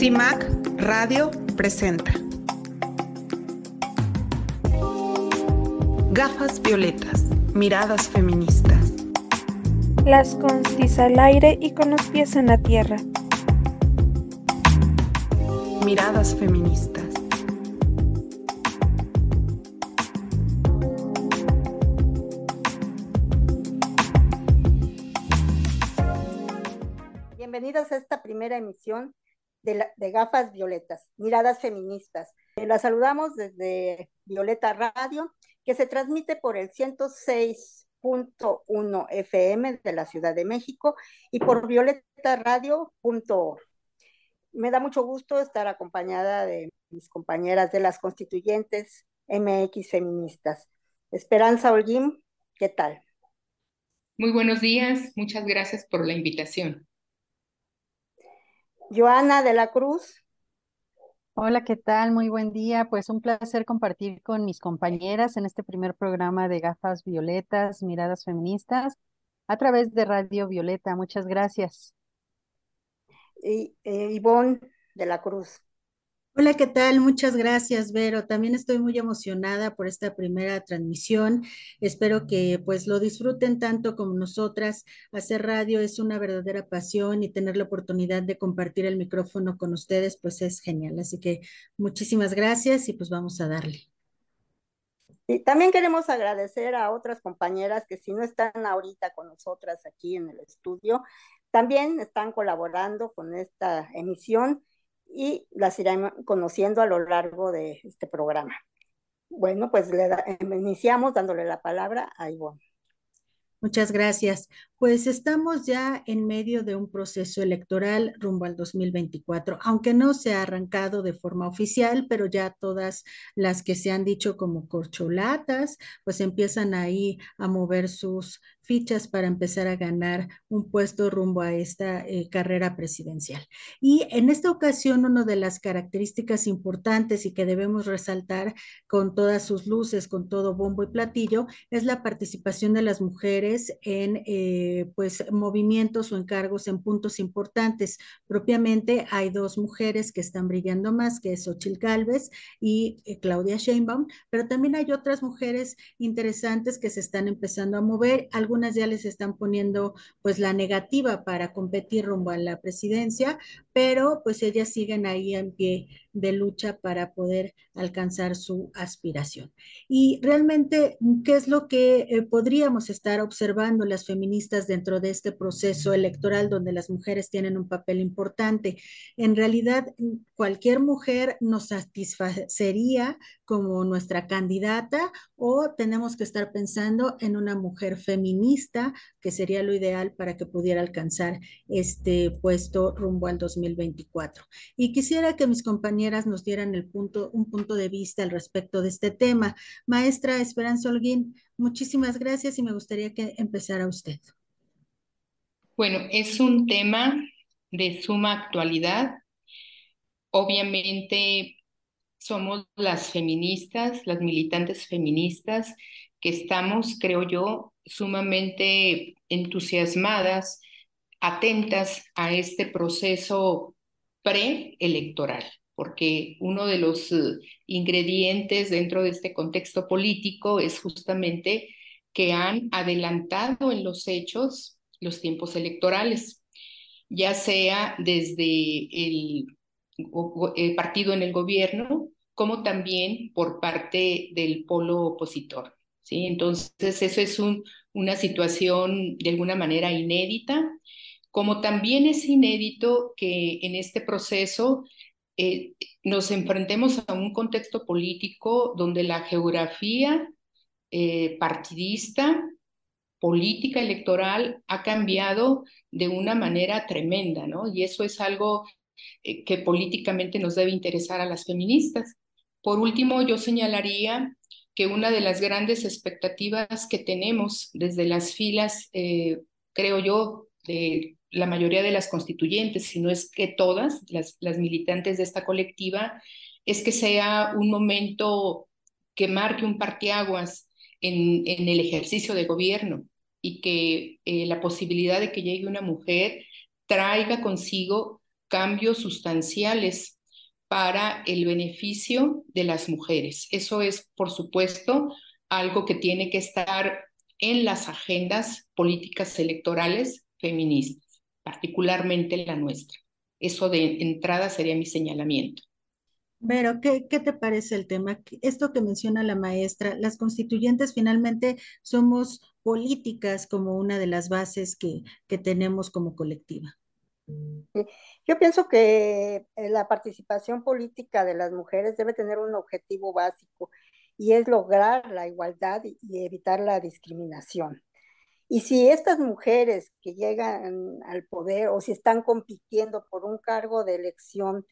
CIMAC Radio presenta Gafas violetas, miradas feministas. Las constis al aire y con los pies en la tierra. Miradas feministas. Bienvenidos a esta primera emisión de, Gafas Violetas, Miradas Feministas. Eh, la saludamos desde Violeta Radio, que se transmite por el 106.1 FM de la Ciudad de México y por violetaradio.org. Me da mucho gusto estar acompañada de mis compañeras de las constituyentes MX feministas. Esperanza Holguín, ¿qué tal? Muy buenos días, muchas gracias por la invitación. Joana de la Cruz. Hola, ¿qué tal? Muy buen día. Pues un placer compartir con mis compañeras en este primer programa de Gafas Violetas, Miradas Feministas, a través de Radio Violeta. Muchas gracias. Y eh, Ivonne de la Cruz. Hola, ¿qué tal? Muchas gracias, Vero. También estoy muy emocionada por esta primera transmisión. Espero que pues lo disfruten tanto como nosotras. Hacer radio es una verdadera pasión y tener la oportunidad de compartir el micrófono con ustedes pues es genial. Así que muchísimas gracias y pues vamos a darle. Y también queremos agradecer a otras compañeras que si no están ahorita con nosotras aquí en el estudio, también están colaborando con esta emisión y las irán conociendo a lo largo de este programa. Bueno, pues le iniciamos dándole la palabra a Ivonne. Muchas gracias. Pues estamos ya en medio de un proceso electoral rumbo al 2024, aunque no se ha arrancado de forma oficial, pero ya todas las que se han dicho como corcholatas, pues empiezan ahí a mover sus fichas para empezar a ganar un puesto rumbo a esta eh, carrera presidencial. Y en esta ocasión, una de las características importantes y que debemos resaltar con todas sus luces, con todo bombo y platillo, es la participación de las mujeres en eh, pues movimientos o encargos en puntos importantes. Propiamente hay dos mujeres que están brillando más, que es Ochil Galvez y eh, Claudia Sheinbaum, pero también hay otras mujeres interesantes que se están empezando a mover. Algunas ya les están poniendo pues la negativa para competir rumbo a la presidencia, pero pues ellas siguen ahí en pie de lucha para poder alcanzar su aspiración. Y realmente, ¿qué es lo que eh, podríamos estar observando las feministas dentro de este proceso electoral donde las mujeres tienen un papel importante? En realidad, cualquier mujer nos satisfacería como nuestra candidata o tenemos que estar pensando en una mujer feminista, que sería lo ideal para que pudiera alcanzar este puesto rumbo al 2024. Y quisiera que mis compañeras nos dieran el punto, un punto de vista al respecto de este tema. Maestra Esperanza Holguín, muchísimas gracias y me gustaría que empezara usted. Bueno, es un tema de suma actualidad. Obviamente somos las feministas, las militantes feministas, que estamos, creo yo, sumamente entusiasmadas, atentas a este proceso preelectoral, porque uno de los eh, ingredientes dentro de este contexto político es justamente que han adelantado en los hechos los tiempos electorales, ya sea desde el el partido en el gobierno, como también por parte del polo opositor. ¿Sí? Entonces, eso es un, una situación de alguna manera inédita, como también es inédito que en este proceso eh, nos enfrentemos a un contexto político donde la geografía eh, partidista, política electoral ha cambiado de una manera tremenda, ¿no? Y eso es algo eh, que políticamente nos debe interesar a las feministas. Por último, yo señalaría que una de las grandes expectativas que tenemos desde las filas, eh, creo yo, de la mayoría de las constituyentes, si no es que todas las, militantes de esta colectiva, es que sea un momento que marque un parteaguas en, en el ejercicio de gobierno y que eh, la posibilidad de que llegue una mujer traiga consigo cambios sustanciales para el beneficio de las mujeres. Eso es, por supuesto, algo que tiene que estar en las agendas políticas electorales feministas, particularmente la nuestra. Eso de entrada sería mi señalamiento. Pero, ¿qué, ¿qué, te parece el tema? Esto que menciona la maestra, las constituyentes finalmente somos políticas como una de las bases que tenemos como colectiva. Yo pienso que eh, la participación política de las mujeres debe tener un objetivo básico y es lograr la igualdad y evitar la discriminación. Y si estas mujeres que llegan al poder o si están compitiendo por un cargo de elección,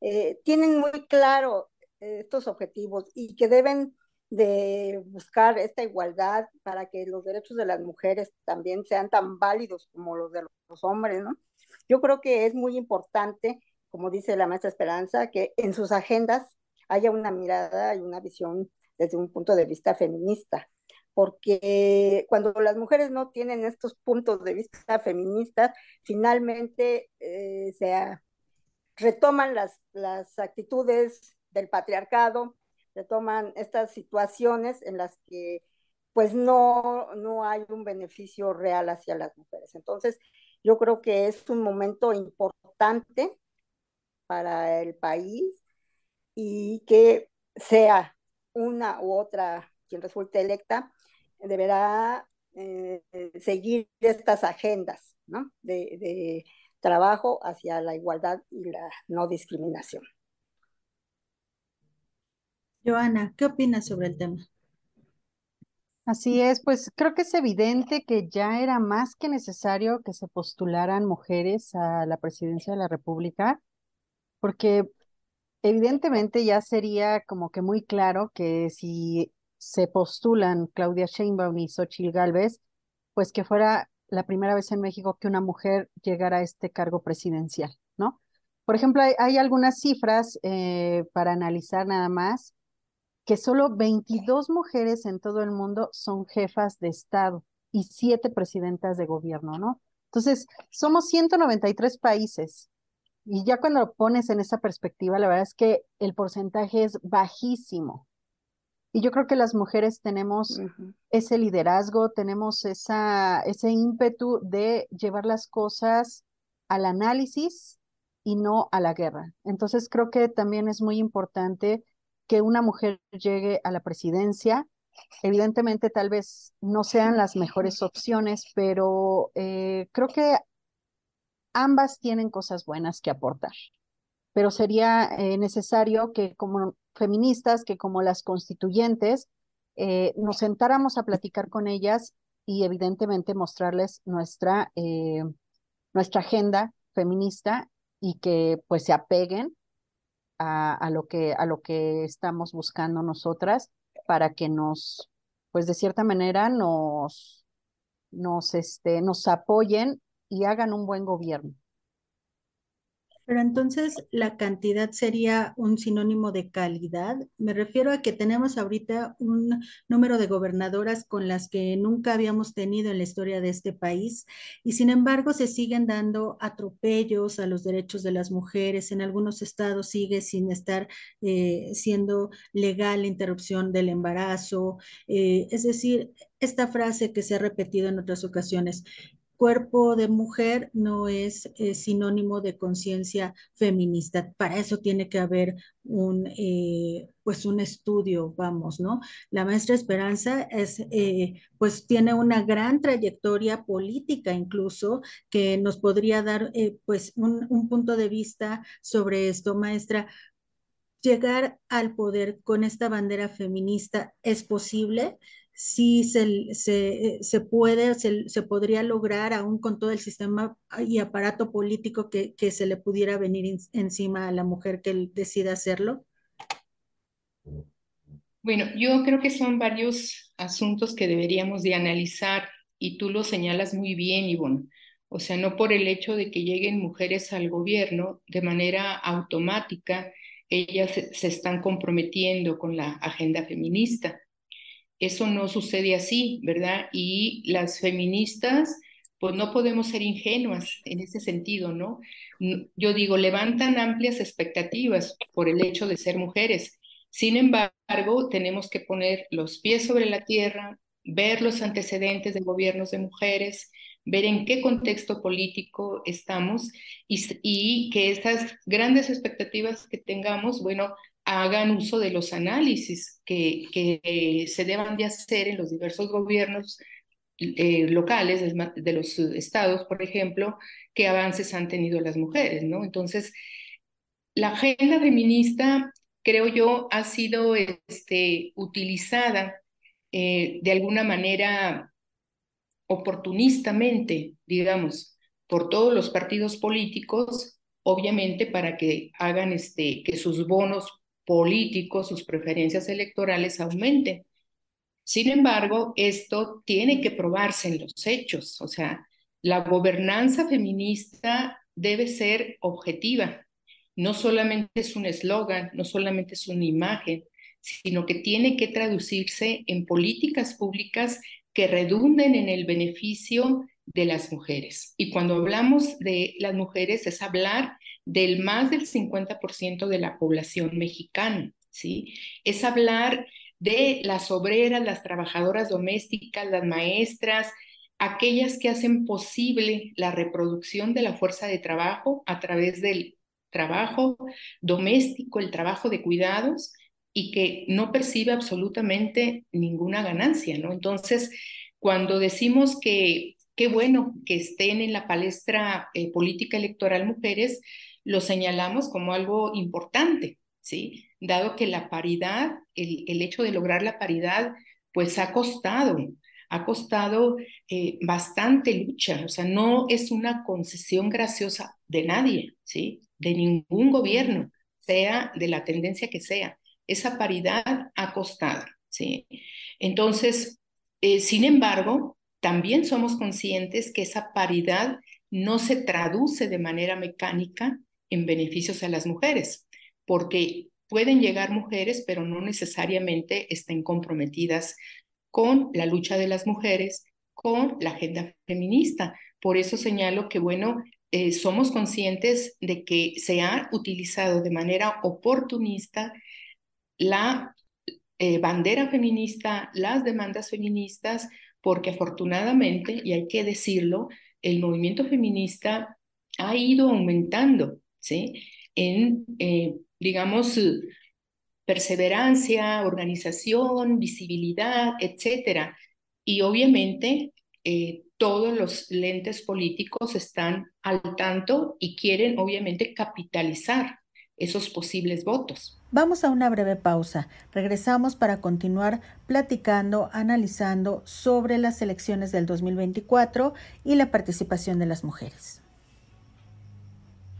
eh, tienen muy claro eh, estos objetivos y que deben de buscar esta igualdad para que los derechos de las mujeres también sean tan válidos como los de los hombres, ¿no? Yo creo que es muy importante, como dice la maestra Esperanza, que en sus agendas haya una mirada y una visión desde un punto de vista feminista, porque cuando las mujeres no tienen estos puntos de vista feministas, finalmente eh, se retoman las, las actitudes del patriarcado, retoman estas situaciones en las que pues no, no hay un beneficio real hacia las mujeres. Entonces, yo creo que es un momento importante para el país y que sea una u otra quien resulte electa, deberá eh, seguir estas agendas ¿no? de, de trabajo hacia la igualdad y la no discriminación. Joana, ¿qué opinas sobre el tema? Así es, pues creo que es evidente que ya era más que necesario que se postularan mujeres a la presidencia de la República, porque evidentemente ya sería como que muy claro que si se postulan Claudia Sheinbaum y Xochitl Gálvez, pues que fuera la primera vez en México que una mujer llegara a este cargo presidencial, ¿no? Por ejemplo, hay, algunas cifras eh, para analizar nada más, que solo 22 mujeres en todo el mundo son jefas de Estado y siete presidentas de gobierno, ¿no? Entonces, somos 193 países. Y ya cuando lo pones en esa perspectiva, la verdad es que el porcentaje es bajísimo. Y yo creo que las mujeres tenemos ese liderazgo, tenemos esa, ese ímpetu de llevar las cosas al análisis y no a la guerra. Entonces creo que también es muy importante que una mujer llegue a la presidencia. Evidentemente tal vez no sean las mejores opciones, pero eh, creo que ambas tienen cosas buenas que aportar. Pero sería eh, necesario que como feministas que como las constituyentes eh, nos sentáramos a platicar con ellas y evidentemente mostrarles nuestra, nuestra agenda feminista y que pues se apeguen a, a, lo que, a lo que estamos buscando nosotras para que nos, pues de cierta manera nos, nos, este, nos apoyen y hagan un buen gobierno. Pero entonces la cantidad sería un sinónimo de calidad. Me refiero a que tenemos ahorita un número de gobernadoras con las que nunca habíamos tenido en la historia de este país y sin embargo se siguen dando atropellos a los derechos de las mujeres. En algunos estados sigue sin estar eh, siendo legal la interrupción del embarazo. Eh, es decir, esta frase que se ha repetido en otras ocasiones, cuerpo de mujer no es eh, sinónimo de conciencia feminista. Para eso tiene que haber un, eh, pues un estudio, vamos, ¿no? La maestra Esperanza es, eh, pues tiene una gran trayectoria política incluso que nos podría dar, pues, un, un punto de vista sobre esto, maestra. Llegar al poder con esta bandera feminista es posible sí se, se, se puede, se, se, podría lograr aún con todo el sistema y aparato político que, que se le pudiera venir encima a la mujer que decida hacerlo? Bueno, yo creo que son varios asuntos que deberíamos de analizar y tú lo señalas muy bien, Ivonne. O sea, no por el hecho de que lleguen mujeres al gobierno de manera automática, ellas se, se están comprometiendo con la agenda feminista eso no sucede así, ¿verdad? Y las feministas, pues no podemos ser ingenuas en ese sentido, ¿no? Yo digo, levantan amplias expectativas por el hecho de ser mujeres. Sin embargo, tenemos que poner los pies sobre la tierra, ver los antecedentes de gobiernos de mujeres, ver en qué contexto político estamos y, que esas grandes expectativas que tengamos, bueno, hagan uso de los análisis que, que se deban de hacer en los diversos gobiernos eh, locales de los estados, por ejemplo, qué avances han tenido las mujeres, ¿no? Entonces, la agenda feminista, creo yo, ha sido este, utilizada eh, de alguna manera oportunistamente, digamos, por todos los partidos políticos, obviamente para que hagan este, que sus bonos políticos, sus preferencias electorales aumenten. Sin embargo, esto tiene que probarse en los hechos, o sea, la gobernanza feminista debe ser objetiva, no solamente es un eslogan, no solamente es una imagen, sino que tiene que traducirse en políticas públicas que redunden en el beneficio de las mujeres. Y cuando hablamos de las mujeres es hablar del más del 50% de la población mexicana, ¿sí? Es hablar de las obreras, las trabajadoras domésticas, las maestras, aquellas que hacen posible la reproducción de la fuerza de trabajo a través del trabajo doméstico, el trabajo de cuidados y que no percibe absolutamente ninguna ganancia, ¿no? Entonces, cuando decimos que qué bueno que estén en la palestra eh, política electoral mujeres, lo señalamos como algo importante, ¿sí? Dado que la paridad, el, el hecho de lograr la paridad, pues ha costado, ha costado eh, bastante lucha, o sea, no es una concesión graciosa de nadie, ¿sí? De ningún gobierno, sea de la tendencia que sea esa paridad ha costado, ¿sí? Entonces, eh, sin embargo, también somos conscientes que esa paridad no se traduce de manera mecánica en beneficios a las mujeres, porque pueden llegar mujeres, pero no necesariamente estén comprometidas con la lucha de las mujeres, con la agenda feminista. Por eso señalo que, bueno, eh, somos conscientes de que se ha utilizado de manera oportunista la eh, bandera feminista, las demandas feministas, porque afortunadamente, y hay que decirlo, el movimiento feminista ha ido aumentando, ¿sí? En, eh, digamos, perseverancia, organización, visibilidad, etcétera. Y obviamente eh, todos los lentes políticos están al tanto y quieren obviamente capitalizar esos posibles votos. Vamos a una breve pausa. Regresamos para continuar platicando, analizando sobre las elecciones del 2024 y la participación de las mujeres.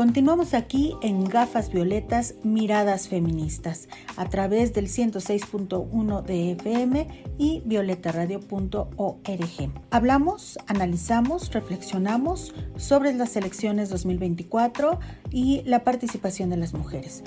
Continuamos aquí en Gafas Violetas, Miradas Feministas, a través del 106.1 de FM y violetaradio.org. Hablamos, analizamos, reflexionamos sobre las elecciones 2024 y la participación de las mujeres.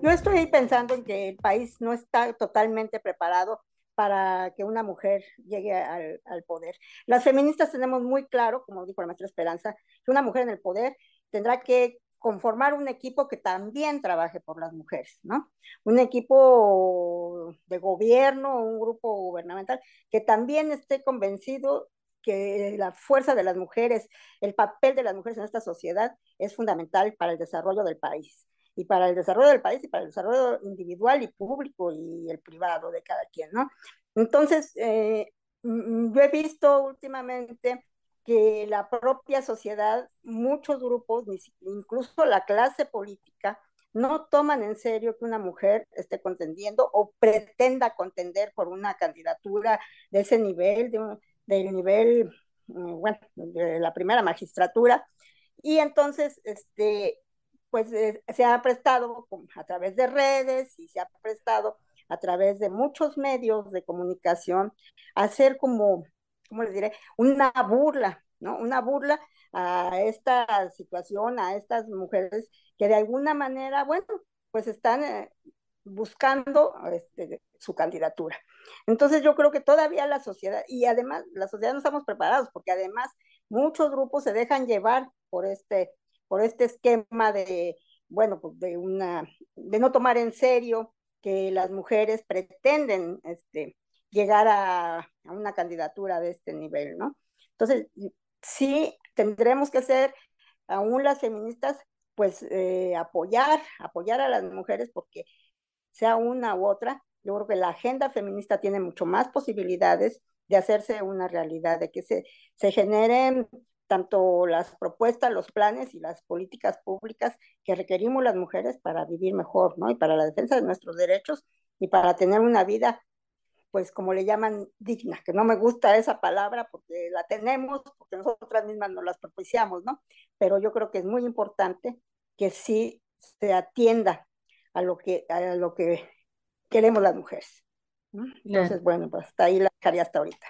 Yo estoy pensando en que el país no está totalmente preparado para que una mujer llegue al, poder. Las feministas tenemos muy claro, como dijo la maestra Esperanza, que una mujer en el poder tendrá que conformar un equipo que también trabaje por las mujeres, ¿no? Un equipo de gobierno, un grupo gubernamental que también esté convencido que la fuerza de las mujeres, el papel de las mujeres en esta sociedad es fundamental para el desarrollo del país y para el desarrollo del país y para el desarrollo individual y público y el privado de cada quien, ¿no? Entonces, eh, yo he visto últimamente que la propia sociedad, muchos grupos, incluso la clase política, no toman en serio que una mujer esté contendiendo o pretenda contender por una candidatura de ese nivel, de del nivel mm, bueno, de la primera magistratura, y entonces, este, pues eh, se ha prestado a través de redes y se ha prestado a través de muchos medios de comunicación a hacer como, ¿cómo les diré? Una burla, ¿no? Una burla a esta situación, a estas mujeres que de alguna manera, bueno, pues están eh, buscando este, su candidatura. Entonces yo creo que todavía la sociedad, y además la sociedad no estamos preparados, porque además muchos grupos se dejan llevar por este, por este esquema de, bueno, pues de una, de no tomar en serio que las mujeres pretenden este, llegar a, una candidatura de este nivel, ¿no? Entonces, sí tendremos que ser, aún las feministas, pues eh, apoyar, apoyar a las mujeres porque sea una u otra, yo creo que la agenda feminista tiene mucho más posibilidades de hacerse una realidad, de que se, se generen tanto las propuestas, los planes y las políticas públicas que requerimos las mujeres para vivir mejor, ¿no? Y para la defensa de nuestros derechos y para tener una vida, pues como le llaman, digna, que no me gusta esa palabra porque la tenemos, porque nosotras mismas nos las propiciamos, ¿no? Pero yo creo que es muy importante que sí se atienda a lo que, a lo que queremos las mujeres. Entonces, bueno, pues hasta ahí la dejaría hasta ahorita.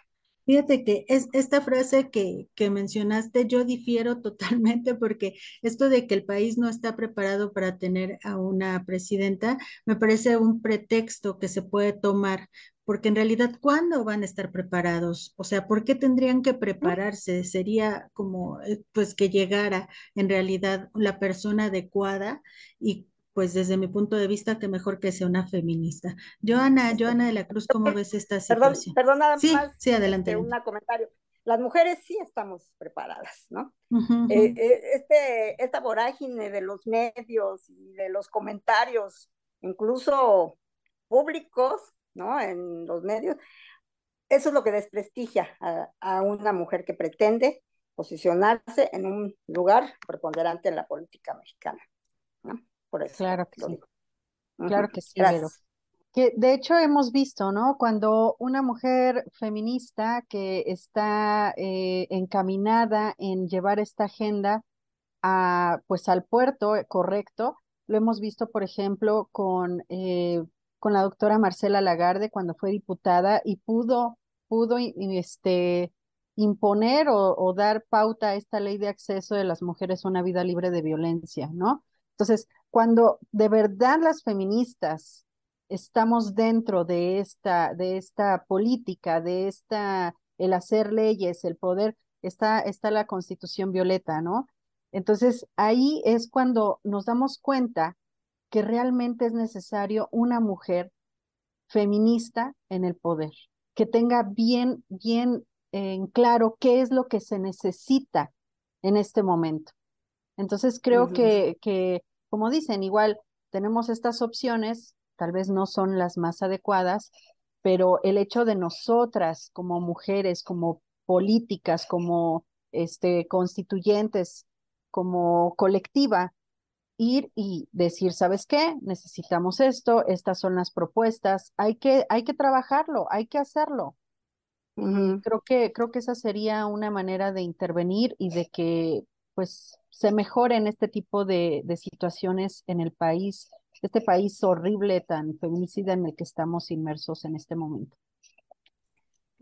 Fíjate que es esta frase que, que mencionaste, yo difiero totalmente porque esto de que el país no está preparado para tener a una presidenta, me parece un pretexto que se puede tomar, porque en realidad, ¿cuándo van a estar preparados? O sea, ¿por qué tendrían que prepararse? Sería como, eh, pues, que llegara en realidad la persona adecuada y pues desde mi punto de vista, que mejor que sea una feminista. Joana, Joana de la Cruz, ¿cómo ves esta situación? Perdón, perdón nada sí, más. Sí, adelante. Este, un comentario. Las mujeres sí estamos preparadas, ¿no? Eh, eh, este, esta vorágine de los medios y de los comentarios, incluso públicos, ¿no? En los medios, eso es lo que desprestigia a, a una mujer que pretende posicionarse en un lugar preponderante en la política mexicana, Claro que sí. Claro que sí, Que de hecho hemos visto, ¿no? Cuando una mujer feminista que está eh, encaminada en llevar esta agenda a, pues al puerto correcto, lo hemos visto, por ejemplo, con, eh, con la doctora Marcela Lagarde cuando fue diputada y pudo, pudo este, imponer o, o dar pauta a esta ley de acceso de las mujeres a una vida libre de violencia, ¿no? Entonces, cuando de verdad las feministas estamos dentro de esta, de esta política, de esta, el hacer leyes, el poder, está, está la constitución violeta, ¿no? Entonces, ahí es cuando nos damos cuenta que realmente es necesario una mujer feminista en el poder, que tenga bien, bien en claro qué es lo que se necesita en este momento. Entonces creo que, que, como dicen, igual tenemos estas opciones, tal vez no son las más adecuadas, pero el hecho de nosotras como mujeres, como políticas, como este, constituyentes, como colectiva, ir y decir, ¿sabes qué? Necesitamos esto, estas son las propuestas, hay que, hay que trabajarlo, hay que hacerlo. Creo que, creo que esa sería una manera de intervenir y de que pues se mejoren este tipo de, de situaciones en el país, este país horrible, tan feminicida en el que estamos inmersos en este momento.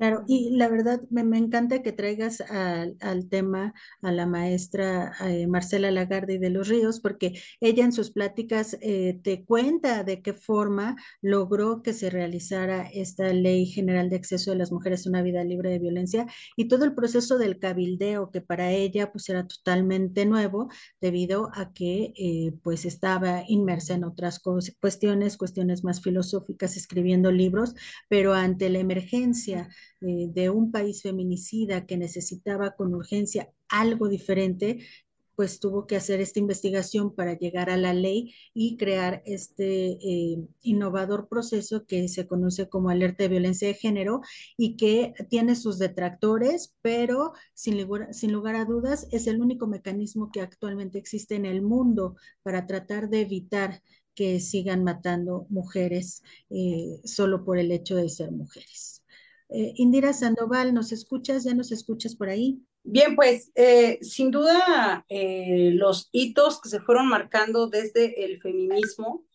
Claro, y la verdad me, encanta que traigas al, tema a la maestra eh, Marcela Lagarde de los Ríos, porque ella en sus pláticas eh, te cuenta de qué forma logró que se realizara esta ley general de acceso de las mujeres a una vida libre de violencia y todo el proceso del cabildeo que para ella pues era totalmente nuevo debido a que eh, pues estaba inmersa en otras cuestiones, cuestiones más filosóficas, escribiendo libros, pero ante la emergencia eh, de un país feminicida que necesitaba con urgencia algo diferente, pues tuvo que hacer esta investigación para llegar a la ley y crear este eh, innovador proceso que se conoce como alerta de violencia de género y que tiene sus detractores, pero sin lugar, sin lugar a dudas es el único mecanismo que actualmente existe en el mundo para tratar de evitar que sigan matando mujeres eh, solo por el hecho de ser mujeres. Eh, Indira Sandoval, ¿nos escuchas? ¿Ya nos escuchas por ahí? Bien, pues eh, sin duda eh, los hitos que se fueron marcando desde el feminismo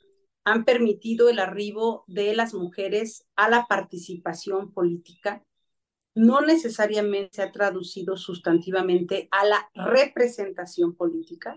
han permitido el arribo de las mujeres a la participación política. No necesariamente se ha traducido sustantivamente a la representación política.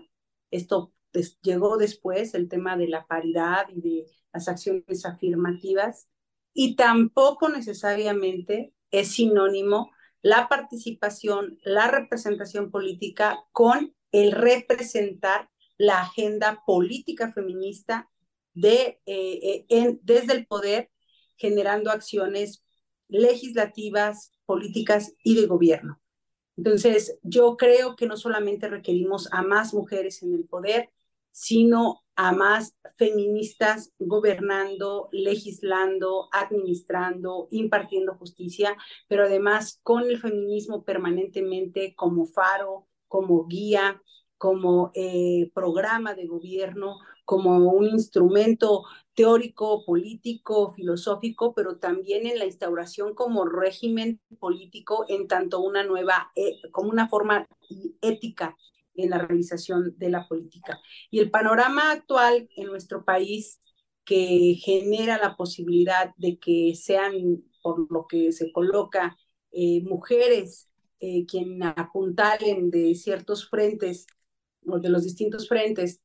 Esto llegó después, el tema de la paridad y de las acciones afirmativas, y tampoco necesariamente es sinónimo la participación, la representación política con el representar la agenda política feminista de, eh, eh, desde el poder, generando acciones legislativas, políticas y de gobierno. Entonces, yo creo que no solamente requerimos a más mujeres en el poder, sino a más feministas gobernando, legislando, administrando, impartiendo justicia, pero además con el feminismo permanentemente como faro, como guía, como eh, programa de gobierno, como un instrumento teórico, político, filosófico, pero también en la instauración como régimen político en tanto una nueva, eh, como una forma ética en la realización de la política. Y el panorama actual en nuestro país que genera la posibilidad de que sean, por lo que se coloca, eh, mujeres eh, quien apuntalen de ciertos frentes o de los distintos frentes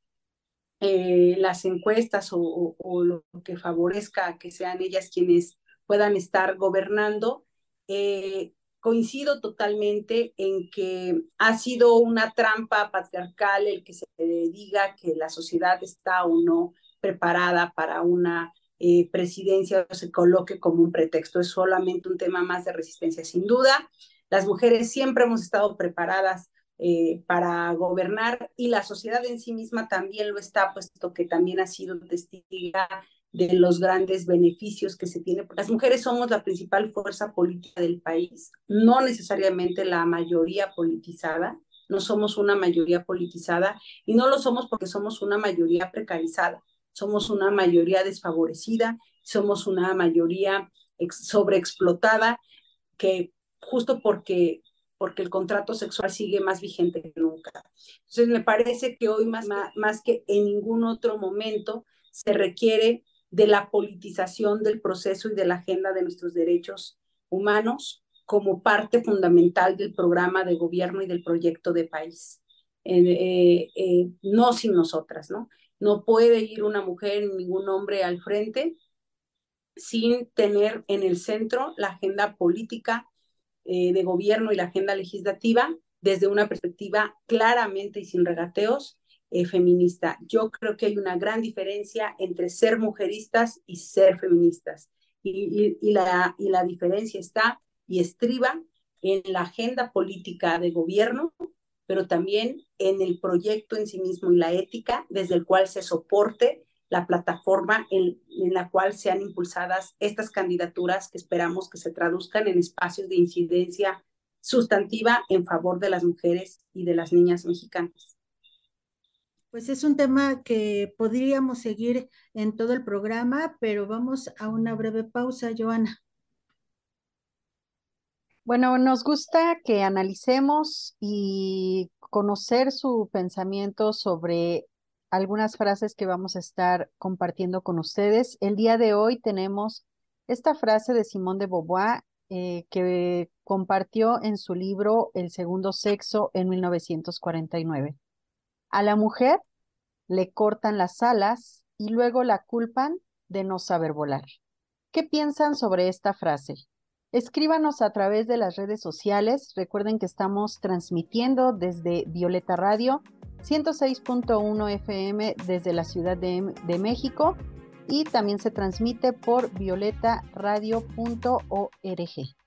eh, las encuestas o, lo que favorezca que sean ellas quienes puedan estar gobernando, eh, coincido totalmente en que ha sido una trampa patriarcal el que se diga que la sociedad está o no preparada para una eh, presidencia o se coloque como un pretexto. Es solamente un tema más de resistencia, sin duda. Las mujeres siempre hemos estado preparadas eh, para gobernar y la sociedad en sí misma también lo está, puesto que también ha sido testiga de los grandes beneficios que se tiene. Las mujeres somos la principal fuerza política del país, no necesariamente la mayoría politizada, no somos una mayoría politizada y no lo somos porque somos una mayoría precarizada, somos una mayoría desfavorecida, somos una mayoría sobreexplotada que justo porque porque el contrato sexual sigue más vigente que nunca. Entonces, me parece que hoy más, más que en ningún otro momento se requiere de la politización del proceso y de la agenda de nuestros derechos humanos como parte fundamental del programa de gobierno y del proyecto de país. Eh, eh, no sin nosotras, ¿no? No puede ir una mujer ni ningún hombre al frente sin tener en el centro la agenda política eh, de gobierno y la agenda legislativa desde una perspectiva claramente y sin regateos eh, feminista. Yo creo que hay una gran diferencia entre ser mujeristas y ser feministas. Y, la, diferencia está y estriba en la agenda política de gobierno, pero también en el proyecto en sí mismo y la ética desde el cual se soporte la plataforma en, en, la cual sean impulsadas estas candidaturas que esperamos que se traduzcan en espacios de incidencia sustantiva en favor de las mujeres y de las niñas mexicanas. Pues es un tema que podríamos seguir en todo el programa, pero vamos a una breve pausa, Joana. Bueno, nos gusta que analicemos y conocer su pensamiento sobre algunas frases que vamos a estar compartiendo con ustedes. El día de hoy tenemos esta frase de Simón de Beauvoir eh, que compartió en su libro El segundo sexo en 1949. A la mujer le cortan las alas y luego la culpan de no saber volar. ¿Qué piensan sobre esta frase? Escríbanos a través de las redes sociales. Recuerden que estamos transmitiendo desde Violeta Radio 106.1 FM desde la Ciudad de, de, México y también se transmite por violetaradio.org.